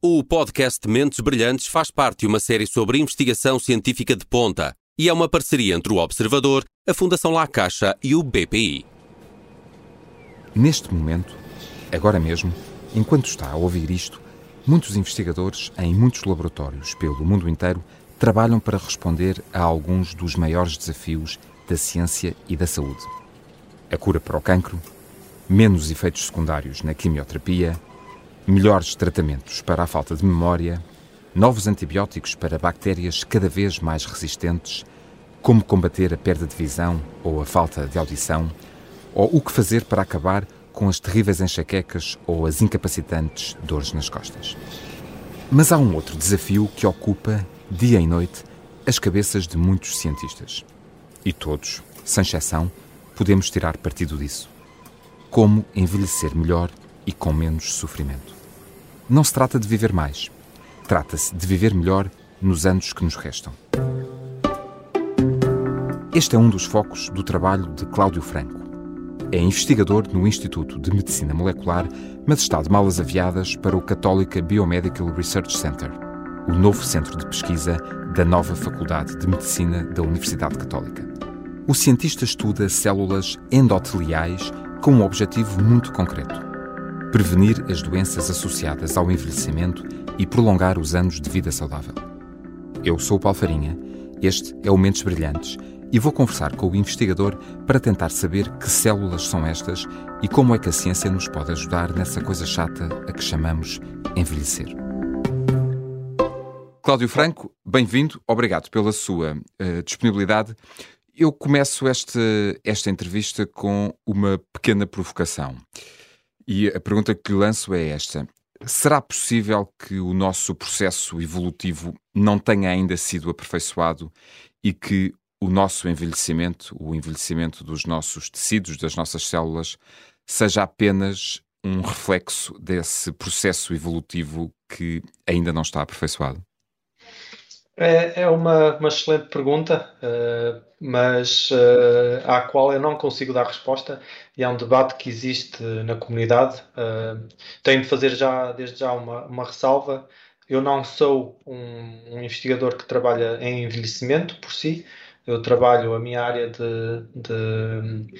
O podcast Mentes Brilhantes faz parte de uma série sobre investigação científica de ponta e é uma parceria entre o Observador, a Fundação La Caixa e o BPI. Neste momento, agora mesmo, enquanto está a ouvir isto, muitos investigadores em muitos laboratórios pelo mundo inteiro trabalham para responder a alguns dos maiores desafios da ciência e da saúde. A cura para o cancro, menos efeitos secundários na quimioterapia, melhores tratamentos para a falta de memória, novos antibióticos para bactérias cada vez mais resistentes, como combater a perda de visão ou a falta de audição, ou o que fazer para acabar com as terríveis enxaquecas ou as incapacitantes dores nas costas. Mas há um outro desafio que ocupa, dia e noite, as cabeças de muitos cientistas. E todos, sem exceção, podemos tirar partido disso. Como envelhecer melhor e com menos sofrimento. Não se trata de viver mais. Trata-se de viver melhor nos anos que nos restam. Este é um dos focos do trabalho de Cláudio Franco. É investigador no Instituto de Medicina Molecular, mas está de malas aviadas para o Católica Biomedical Research Center, o novo centro de pesquisa da nova Faculdade de Medicina da Universidade Católica. O cientista estuda células endoteliais com um objetivo muito concreto: prevenir as doenças associadas ao envelhecimento e prolongar os anos de vida saudável. Eu sou o Paulo Farinha, este é o Mentes Brilhantes e vou conversar com o investigador para tentar saber que células são estas e como é que a ciência nos pode ajudar nessa coisa chata a que chamamos envelhecer. Cláudio Franco, bem-vindo, obrigado pela sua uh, disponibilidade. Eu começo esta, esta entrevista com uma pequena provocação. E a pergunta que lhe lanço é esta: será possível que o nosso processo evolutivo não tenha ainda sido aperfeiçoado e que o nosso envelhecimento, o envelhecimento dos nossos tecidos, das nossas células, seja apenas um reflexo desse processo evolutivo que ainda não está aperfeiçoado? É, é uma, uma, excelente pergunta, uh, mas uh, à qual eu não consigo dar resposta e é um debate que existe na comunidade. Uh, tenho de fazer já, desde já, uma, uma ressalva. Eu não sou um, um, investigador que trabalha em envelhecimento por si, eu trabalho a minha área de, de,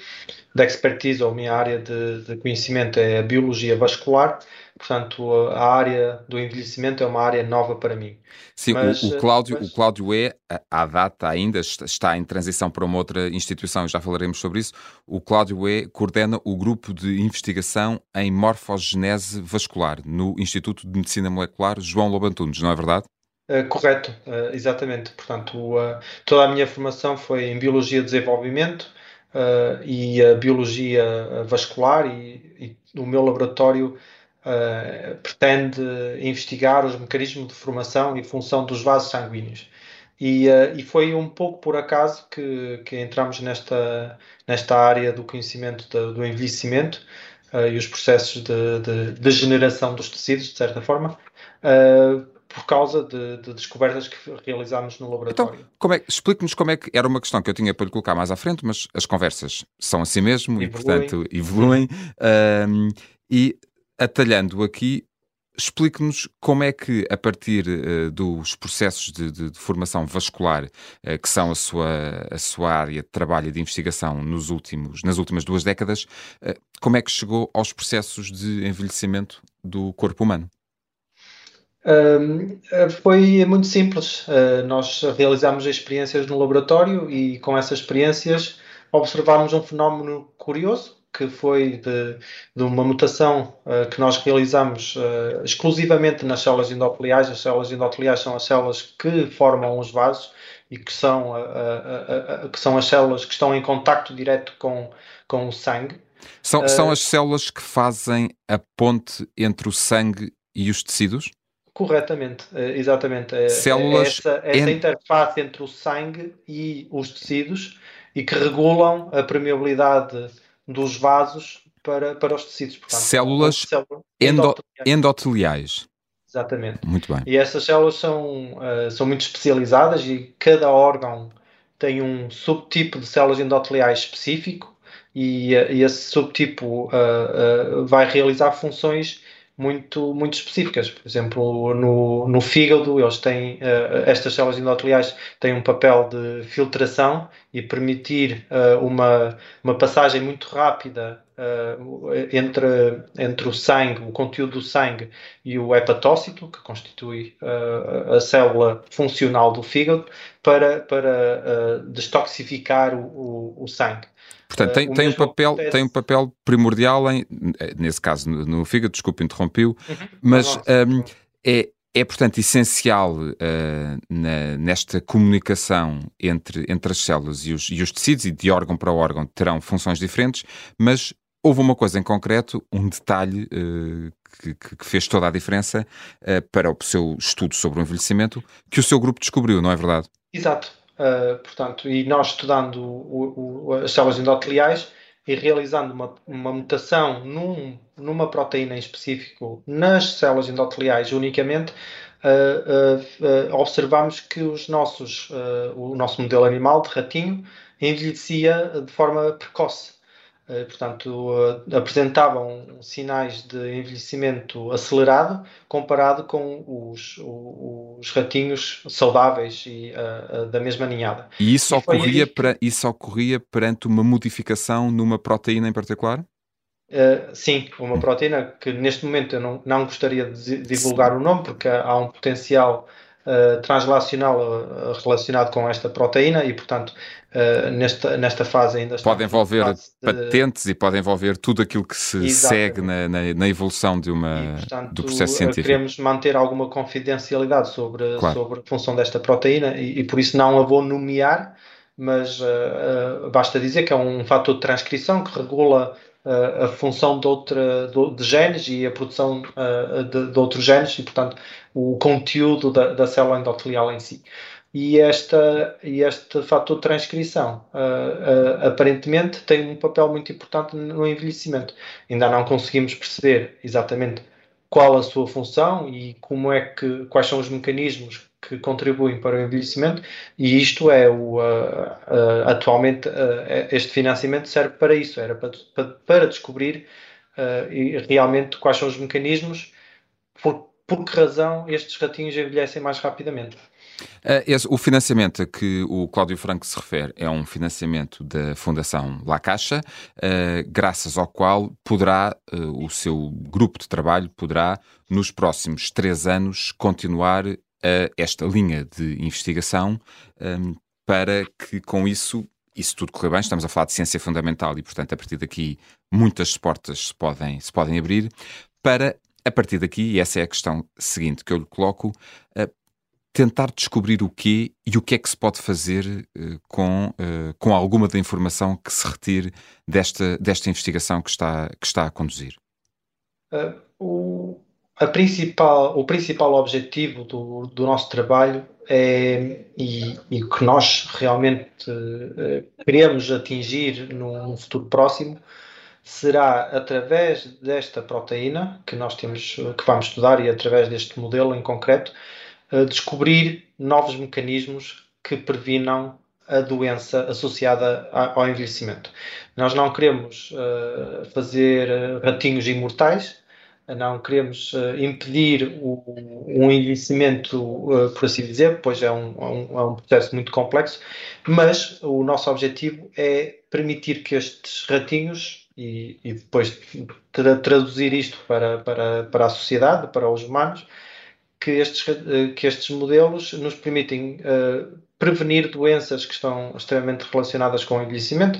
de expertise ou a minha área de, de, conhecimento é a biologia vascular, portanto a área do envelhecimento é uma área nova para mim. Sim, mas, o, o, Cláudio, mas... o Cláudio é, à data ainda, está em transição para uma outra instituição, já falaremos sobre isso, o Cláudio é, coordena o grupo de investigação em morfogenese vascular no Instituto de Medicina Molecular João Lobantunes, não é verdade? Uh, correto, uh, exatamente. Portanto, uh, toda a minha formação foi em Biologia de Desenvolvimento e a Biologia Vascular e, e o meu laboratório pretende investigar os mecanismos de formação e função dos vasos sanguíneos. E, e foi um pouco por acaso que, que entramos nesta, nesta área do conhecimento de, do envelhecimento e os processos de, de degeneração dos tecidos, de certa forma, por causa de, de, descobertas que realizámos no laboratório. Então, é, explique-nos como é que era uma questão que eu tinha para lhe colocar mais à frente, mas as conversas são assim mesmo evoluem. e, portanto, evoluem. Um, e atalhando aqui, explique-nos como é que, a partir uh, dos processos de, de, de formação vascular, uh, que são a sua, a sua área de trabalho e de investigação nos últimos, nas últimas duas décadas, uh, como é que chegou aos processos de envelhecimento do corpo humano? Uh, foi muito simples. Uh, nós realizámos experiências no laboratório e com essas experiências observámos um fenómeno curioso que foi de, de uma mutação uh, que nós realizamos exclusivamente nas células endoteliais. As células endoteliais são as células que formam os vasos e que são, que são as células que estão em contacto direto com, com o sangue. São, são as células que fazem a ponte entre o sangue e os tecidos? Corretamente, eh, exatamente. É, é Células essa, essa interface entre o sangue e os tecidos e que regulam a permeabilidade dos vasos para, para os tecidos. Portanto, células endo, endoteliais. Exatamente. Muito bem. E essas células são, uh, são muito especializadas e cada órgão tem um subtipo de células endoteliais específico e, uh, e esse subtipo uh, vai realizar funções muito, muito específicas. Por exemplo, no, no fígado, eles têm, uh, estas células endoteliais têm um papel de filtração e permitir uh, uma, uma passagem muito rápida uh, entre, entre o sangue, o conteúdo do sangue e o hepatócito, que constitui a célula funcional do fígado, para, para destoxificar o, o, o sangue. Portanto, tem, uh, tem, um papel, acontece... tem um papel primordial, em, nesse caso no, no fígado, desculpe interrompi-o, uhum. mas um, é, é, portanto, essencial uh, na, nesta comunicação entre, entre as células e os, e os tecidos, e de órgão para órgão terão funções diferentes, mas houve uma coisa em concreto, um detalhe uh, que, que, fez toda a diferença uh, para o seu estudo sobre o envelhecimento, que o seu grupo descobriu, não é verdade? Exato. Uh, portanto, e nós estudando o, o, as células endoteliais e realizando uma, uma mutação num, numa proteína em específico nas células endoteliais unicamente, uh, uh, observamos que os nossos, o nosso modelo animal de ratinho envelhecia de forma precoce. Eh, portanto, eh, apresentavam sinais de envelhecimento acelerado comparado com os, os ratinhos saudáveis e uh, da mesma ninhada. E isso, e ocorria, isso ocorria perante uma modificação numa proteína em particular? Uh, sim, uma proteína que neste momento eu não, não gostaria de divulgar o nome porque há um potencial uh, translacional uh, relacionado com esta proteína e, portanto, uh, nesta, nesta fase ainda Pode envolver patentes e pode envolver tudo aquilo que se Exatamente. segue na, na, na, evolução de uma, e, portanto, do processo científico. Queremos manter alguma confidencialidade sobre, claro. sobre a função desta proteína e, e, por isso não a vou nomear, mas basta dizer que é um fator de transcrição que regula a função de, outra, de, genes e a produção de, de, outros genes e, portanto, o conteúdo da, da célula endotelial em si. E, esta, e este fator de transcrição uh, uh, aparentemente tem um papel muito importante no envelhecimento. Ainda não conseguimos perceber exatamente qual a sua função e como é que, quais são os mecanismos que contribuem para o envelhecimento e isto é o uh, uh, atualmente uh, este financiamento serve para isso era para, para, para descobrir realmente quais são os mecanismos por que razão estes ratinhos envelhecem mais rapidamente? Esse, o financiamento a que o Cláudio Franco se refere é um financiamento da Fundação La Caixa, graças ao qual poderá, o seu grupo de trabalho poderá, nos próximos três anos, continuar a esta linha de investigação um, para que com isso, isso tudo correr bem, estamos a falar de ciência fundamental e, portanto, a partir daqui muitas portas se podem, se podem abrir, para, a partir daqui, e essa é a questão seguinte que eu lhe coloco, uh, tentar descobrir o quê e o que é que se pode fazer uh, com, uh, com alguma da informação que se retire desta, desta investigação que está, que está a conduzir. o principal, o principal objetivo do, do nosso trabalho é, e, e que nós realmente uh, queremos atingir num futuro próximo será através desta proteína que nós temos que vamos estudar e através deste modelo em concreto uh, descobrir novos mecanismos que previnam a doença associada ao envelhecimento. Nós não queremos uh, fazer ratinhos imortais, não queremos impedir o, um envelhecimento, por assim dizer, pois é é um, é um, processo muito complexo, mas o nosso objetivo é permitir que estes ratinhos, e, e depois tra traduzir isto para, para, para a sociedade, para os humanos, que estes, uh, que estes modelos nos permitem prevenir doenças que estão extremamente relacionadas com o envelhecimento,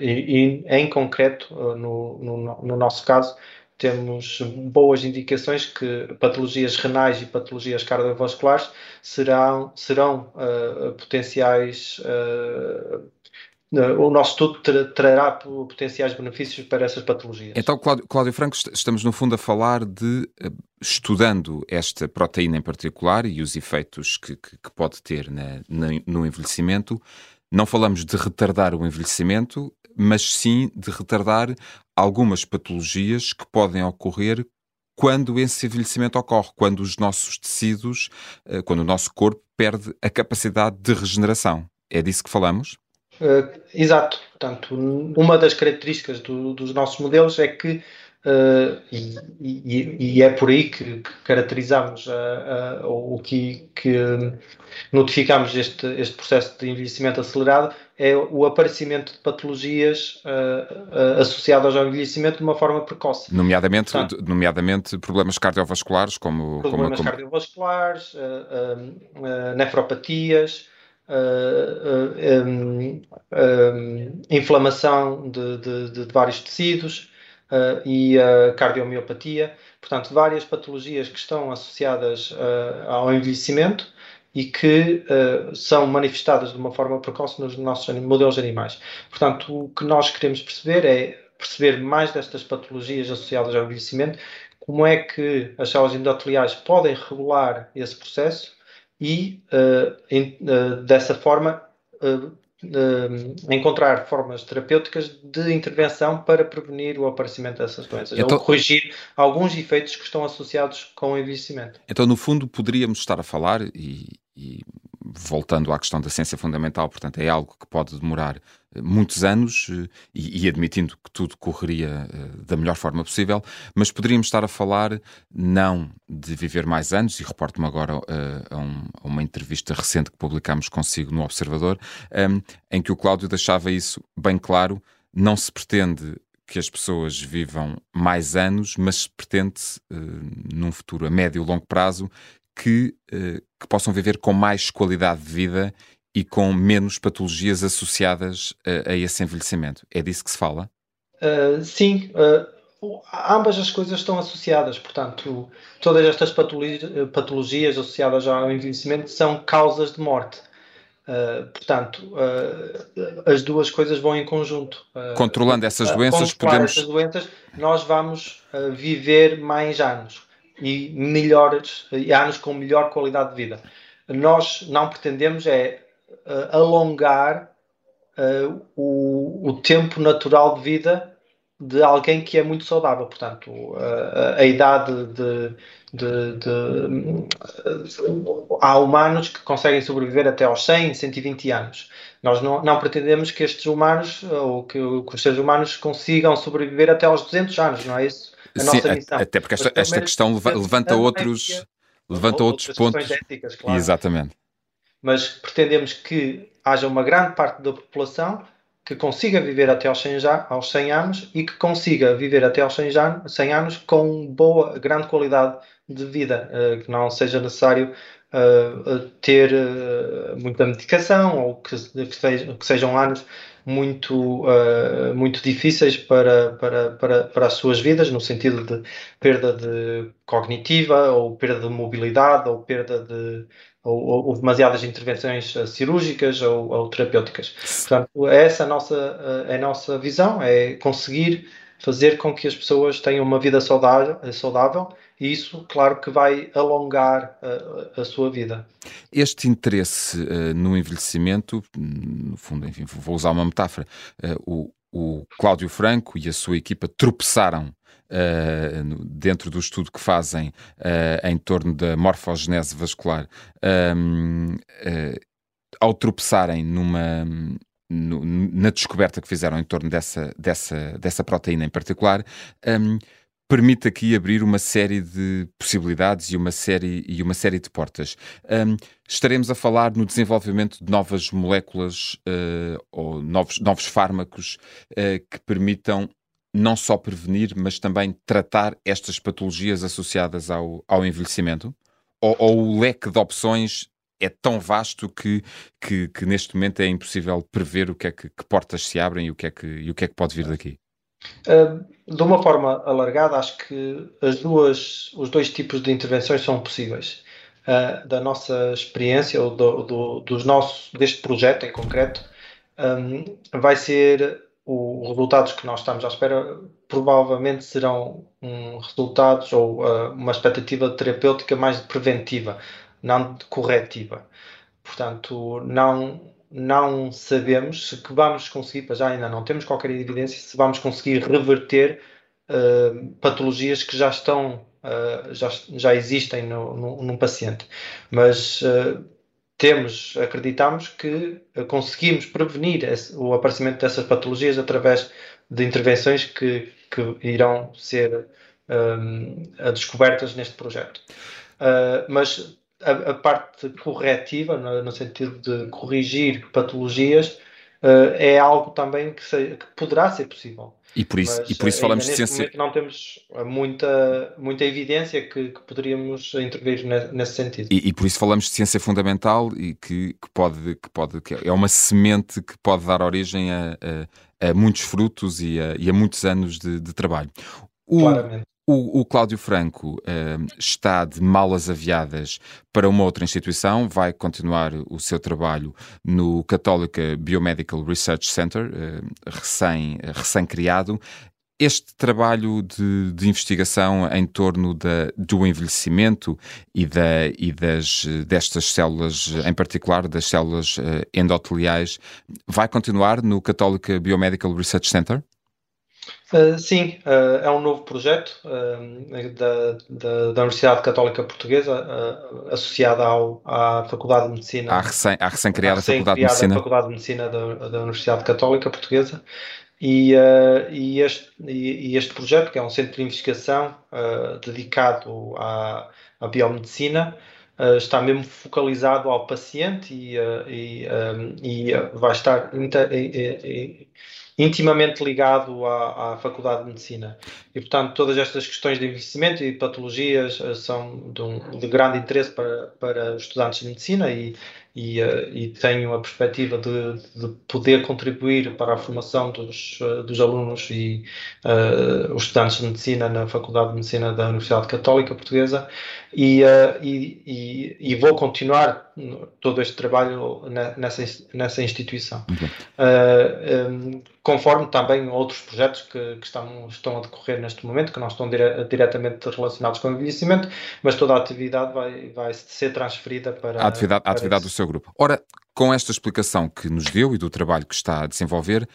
e, e, em concreto, no, no, no nosso caso, temos boas indicações que patologias renais e patologias cardiovasculares serão, serão uh, potenciais. Uh, o nosso estudo trará potenciais benefícios para essas patologias. Então, Cláudio, Cláudio Franco, estamos no fundo a falar de, estudando esta proteína em particular e os efeitos que, que, que pode ter na, na, no envelhecimento, não falamos de retardar o envelhecimento, mas sim de retardar algumas patologias que podem ocorrer quando esse envelhecimento ocorre, quando os nossos tecidos, eh, quando o nosso corpo perde a capacidade de regeneração. É disso que falamos? Uh, exato. Portanto, uma das características do, dos nossos modelos é que uh, e, e, e, é por aí que, que caracterizamos uh, uh, o que, que notificamos este, este processo de envelhecimento acelerado é o aparecimento de patologias associadas ao envelhecimento de uma forma precoce. Nomeadamente, Portanto, nomeadamente problemas cardiovasculares, como... Problemas como, como... cardiovasculares, nefropatias, Uh, uh, um, um, inflamação de, de, de, vários tecidos uh, e a cardiomiopatia, portanto, várias patologias que estão associadas ao envelhecimento e que são manifestadas de uma forma precoce nos nossos modelos animais. Portanto, o que nós queremos perceber é perceber mais destas patologias associadas ao envelhecimento, como é que as células endoteliais podem regular esse processo e, uh, em, uh, dessa forma, uh, encontrar formas terapêuticas de intervenção para prevenir o aparecimento dessas doenças, então, ou corrigir alguns efeitos que estão associados com o envelhecimento. Então, no fundo, poderíamos estar a falar, e, e voltando à questão da ciência fundamental, portanto, é algo que pode demorar eh, muitos anos eh, e, e, admitindo que tudo correria eh, da melhor forma possível, mas poderíamos estar a falar não de viver mais anos, e reporto-me agora a, um, a, uma entrevista recente que publicámos consigo no Observador, um, em que o Cláudio deixava isso bem claro, não se pretende que as pessoas vivam mais anos, mas se pretende, uh, num futuro a médio e longo prazo, que, uh, que possam viver com mais qualidade de vida e com menos patologias associadas a, a esse envelhecimento. É disso que se fala? Uh, sim, uh, ambas as coisas estão associadas, portanto, todas estas patologias, patologias associadas ao envelhecimento são causas de morte. Uh, portanto, as duas coisas vão em conjunto. Controlando essas doenças, podemos. essas doenças, nós vamos viver mais anos e melhores e anos com melhor qualidade de vida. Nós não pretendemos é uh, alongar uh, o, o, tempo natural de vida de alguém que é muito saudável. Portanto, uh, a idade de, de, de, Há humanos que conseguem sobreviver até aos 100, 120 anos. Nós não, não pretendemos que estes humanos, ou que, que, os seres humanos consigam sobreviver até aos 200 anos, não é isso? A Sim, nossa missão. Até porque esta, esta questão levanta outros, levanta outros pontos. Éticas, claro. Exatamente mas pretendemos que haja uma grande parte da população que consiga viver até aos 100, aos 100 anos e que consiga viver até aos 100 anos, 100 anos com boa, grande qualidade de vida, uh, que não seja necessário uh, ter uh, muita medicação ou que, que, sejam, que sejam anos muito, muito difíceis para, para, para, para as suas vidas, no sentido de perda de cognitiva, ou perda de mobilidade, ou perda de, ou, ou demasiadas intervenções uh, cirúrgicas ou, ou, terapêuticas. Portanto, essa é a nossa, uh, é a nossa visão, é conseguir fazer com que as pessoas tenham uma vida saudável, saudável e isso, claro, que vai alongar a, a sua vida. Este interesse uh, no envelhecimento, no fundo, enfim, vou usar uma metáfora, uh, o, o Cláudio Franco e a sua equipa tropeçaram Uh, dentro do estudo que fazem uh, em torno da morfogenese vascular, uh, ao tropeçarem numa, no, na descoberta que fizeram em torno dessa, dessa, dessa proteína em particular, um, permite aqui abrir uma série de possibilidades e uma série, e uma série de portas. Um, estaremos a falar no desenvolvimento de novas moléculas ou novos, novos fármacos que permitam não só prevenir, mas também tratar estas patologias associadas ao, ao envelhecimento? Ou, ou o leque de opções é tão vasto que, que, que, neste momento é impossível prever o que é que, que, portas se abrem e o que é que, e o que, é que pode vir daqui? De uma forma alargada, acho que as duas, os dois tipos de intervenções são possíveis. Uh, da nossa experiência, ou do, do, dos nossos, deste projeto em concreto, vai ser os resultados que nós estamos à espera provavelmente serão um, resultados ou uh, uma expectativa terapêutica mais preventiva, não corretiva. Portanto, não, não sabemos se que vamos conseguir, para já ainda não temos qualquer evidência, se vamos conseguir reverter uh, patologias que já estão, uh, já, já existem no, no, num paciente. Mas temos, acreditamos que conseguimos prevenir esse, o aparecimento dessas patologias através de intervenções que, que irão ser descobertas neste projeto. Uh, mas a, a, parte corretiva, no, no, sentido de corrigir patologias, uh, é algo também que, se, que, poderá ser possível. E por isso, Mas, e por isso falamos de ciência. Não temos muita, muita evidência que, que poderíamos intervir nesse sentido. E, e, por isso falamos de ciência fundamental e que, que, pode, que pode que é uma semente que pode dar origem a, a, a muitos frutos e a, e a muitos anos de, de trabalho. O, Claramente. O, o Cláudio Franco uh, está de malas aviadas para uma outra instituição, vai continuar o seu trabalho no Católica Biomedical Research Center, uh, recém, recém-criado. Este trabalho de, de, investigação em torno da, do envelhecimento e, da, e das, destas células, em particular das células uh, endoteliais, vai continuar no Católica Biomedical Research Center? Uh, sim, uh, é um novo projeto uh, da, da, da, Universidade Católica Portuguesa, associada ao, à Faculdade de Medicina. À recém-criada recém Faculdade de Medicina. Faculdade de Medicina da, da Universidade Católica Portuguesa. E, e, este, e, e, este projeto, que é um centro de investigação dedicado à, à biomedicina, está mesmo focalizado ao paciente e, e vai estar intimamente ligado à, à, Faculdade de Medicina. E, portanto, todas estas questões de envelhecimento e patologias uh, são de, um, de, grande interesse para, para os estudantes de medicina e, e, uh, e tenho a perspectiva de, de, poder contribuir para a formação dos, uh, dos alunos e os estudantes de medicina na Faculdade de Medicina da Universidade Católica Portuguesa e, e, e vou continuar todo este trabalho nessa, nessa instituição. Um, conforme também outros projetos que, que, estão, estão a decorrer neste momento, que não estão dire, diretamente relacionados com o envelhecimento, mas toda a atividade vai, vai ser transferida para a atividade, para a atividade do seu grupo. Ora, com esta explicação que nos deu e do trabalho que está a desenvolver,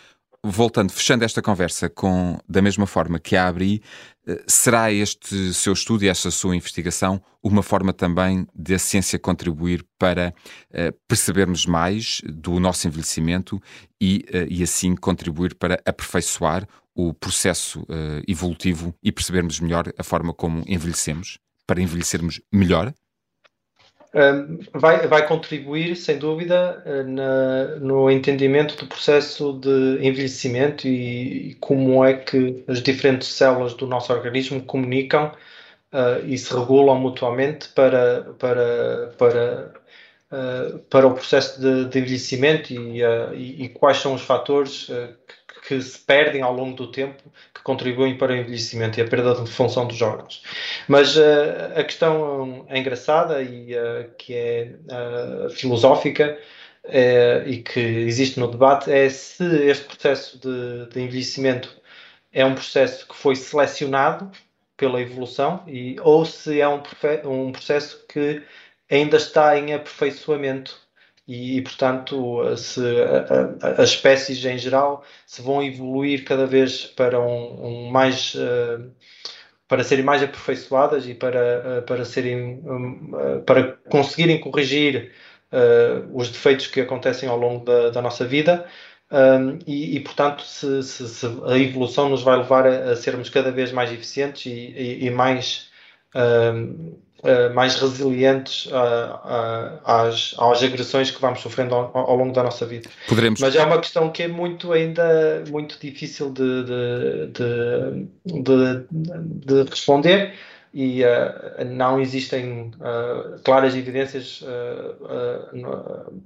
voltando, fechando esta conversa com da mesma forma que a abri, eh, será este seu estudo e esta sua investigação uma forma também de a ciência contribuir para uh, percebermos mais do nosso envelhecimento e, uh, e assim contribuir para aperfeiçoar o processo uh, evolutivo e percebermos melhor a forma como envelhecemos, para envelhecermos melhor? Vai, vai contribuir, sem dúvida, eh, na, no entendimento do processo de envelhecimento e, e, como é que as diferentes células do nosso organismo comunicam uh, e se regulam mutuamente para, para, para, uh, para o processo de, de envelhecimento e, uh, e, e, quais são os fatores que se perdem ao longo do tempo contribuem para o envelhecimento e a perda de função dos órgãos. Mas uh, a questão é engraçada e uh, que é uh, filosófica e que existe no debate é se este processo de, de, envelhecimento é um processo que foi selecionado pela evolução e, ou se é um, um processo que ainda está em aperfeiçoamento e, e, portanto, se as espécies em geral se vão evoluir cada vez para um, um mais uh, para serem mais aperfeiçoadas e para, uh, para serem um, uh, para conseguirem corrigir os defeitos que acontecem ao longo da, da nossa vida um, e, e, portanto se, se, se, a evolução nos vai levar a, a sermos cada vez mais eficientes e, e, e mais uh, mais resilientes uh, às, às agressões que vamos sofrendo ao, ao, longo da nossa vida. Poderemos... Mas é uma questão que é muito ainda muito difícil de, de, de, de responder e uh, não existem uh, claras evidências uh,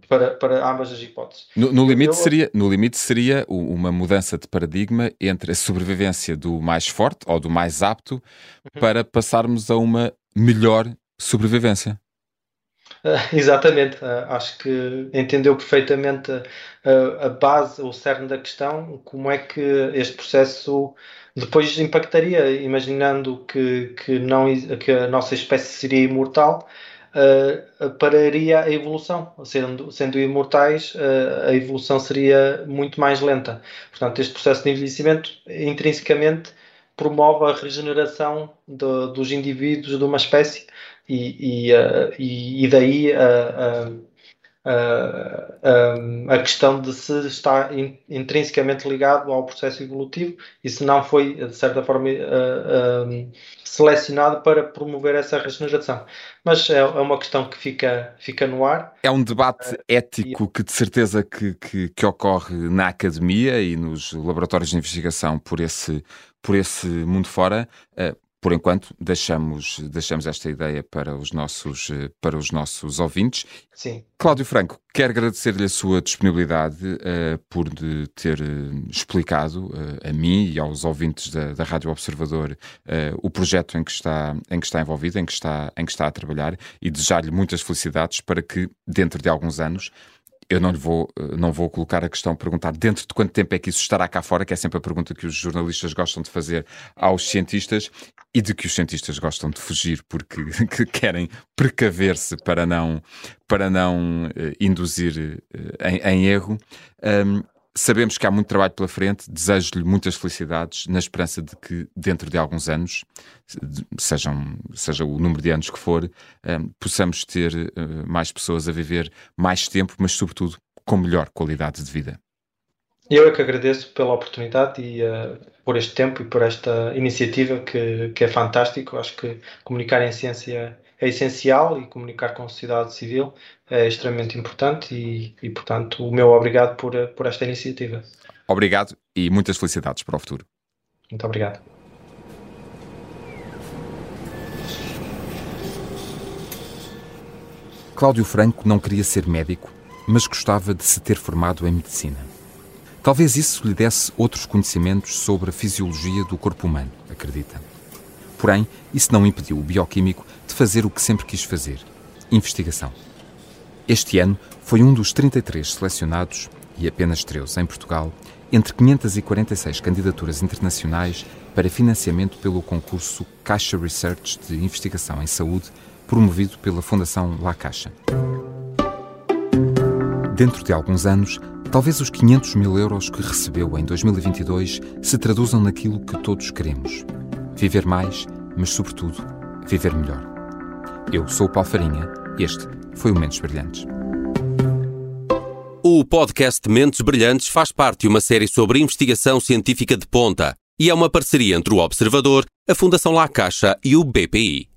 para, para ambas as hipóteses. No, no limite Eu... seria, no limite seria uma mudança de paradigma entre a sobrevivência do mais forte ou do mais apto uhum. para passarmos a uma melhor sobrevivência. Uh, exatamente, uh, acho que entendeu perfeitamente uh, a base, o cerne da questão, como é que este processo depois impactaria, imaginando que, que, não, que a nossa espécie seria imortal, pararia a evolução. Sendo, sendo imortais, a evolução seria muito mais lenta. Portanto, este processo de envelhecimento intrinsecamente promove a regeneração de, dos indivíduos de uma espécie e, e, uh, e, e daí a, a questão de se está in, intrinsecamente ligado ao processo evolutivo e se não foi, de certa forma, uh, selecionado para promover essa regeneração. Mas é, é, uma questão que fica, fica no ar. É um debate ético que de certeza que, que, que ocorre na academia e nos laboratórios de investigação por esse, por esse mundo fora por enquanto, deixamos, deixamos esta ideia para os nossos, para os nossos ouvintes. Sim. Cláudio Franco, quero agradecer-lhe a sua disponibilidade uh, por de ter uh, explicado uh, a mim e aos ouvintes da, da Rádio Observador o projeto em que, está, em que está envolvido, em que está, em que está a trabalhar e desejar-lhe muitas felicidades para que, dentro de alguns anos, eu não vou, não vou colocar a questão, perguntar dentro de quanto tempo é que isso estará cá fora, que é sempre a pergunta que os jornalistas gostam de fazer aos cientistas e de que os cientistas gostam de fugir porque que querem precaver-se para não, para não uh, induzir uh, em, em, erro. Um, sabemos que há muito trabalho pela frente, desejo-lhe muitas felicidades, na esperança de que dentro de alguns anos, sejam, seja o número de anos que for, um, possamos ter uh, mais pessoas a viver mais tempo, mas sobretudo com melhor qualidade de vida. Eu é que agradeço pela oportunidade e uh, por este tempo e por esta iniciativa que, que é fantástico. Acho que comunicar em ciência é essencial e comunicar com a sociedade civil é extremamente importante e, e portanto, o meu obrigado por, por esta iniciativa. Obrigado e muitas felicidades para o futuro. Muito obrigado. Cláudio Franco não queria ser médico, mas gostava de se ter formado em medicina. Talvez isso lhe desse outros conhecimentos sobre a fisiologia do corpo humano, acredita. Porém, isso não impediu o bioquímico de fazer o que sempre quis fazer: investigação. Este ano foi um dos 33 selecionados, e apenas 13 em Portugal, entre 546 candidaturas internacionais para financiamento pelo concurso Caixa Research de Investigação em Saúde, promovido pela Fundação La Caixa. Dentro de alguns anos, talvez os 500 mil euros que recebeu em 2022 se traduzam naquilo que todos queremos: viver mais, mas, sobretudo, viver melhor. Eu sou o Paulo Farinha, este foi o Mentes Brilhantes. O podcast Mentes Brilhantes faz parte de uma série sobre investigação científica de ponta e é uma parceria entre o Observador, a Fundação La Caixa e o BPI.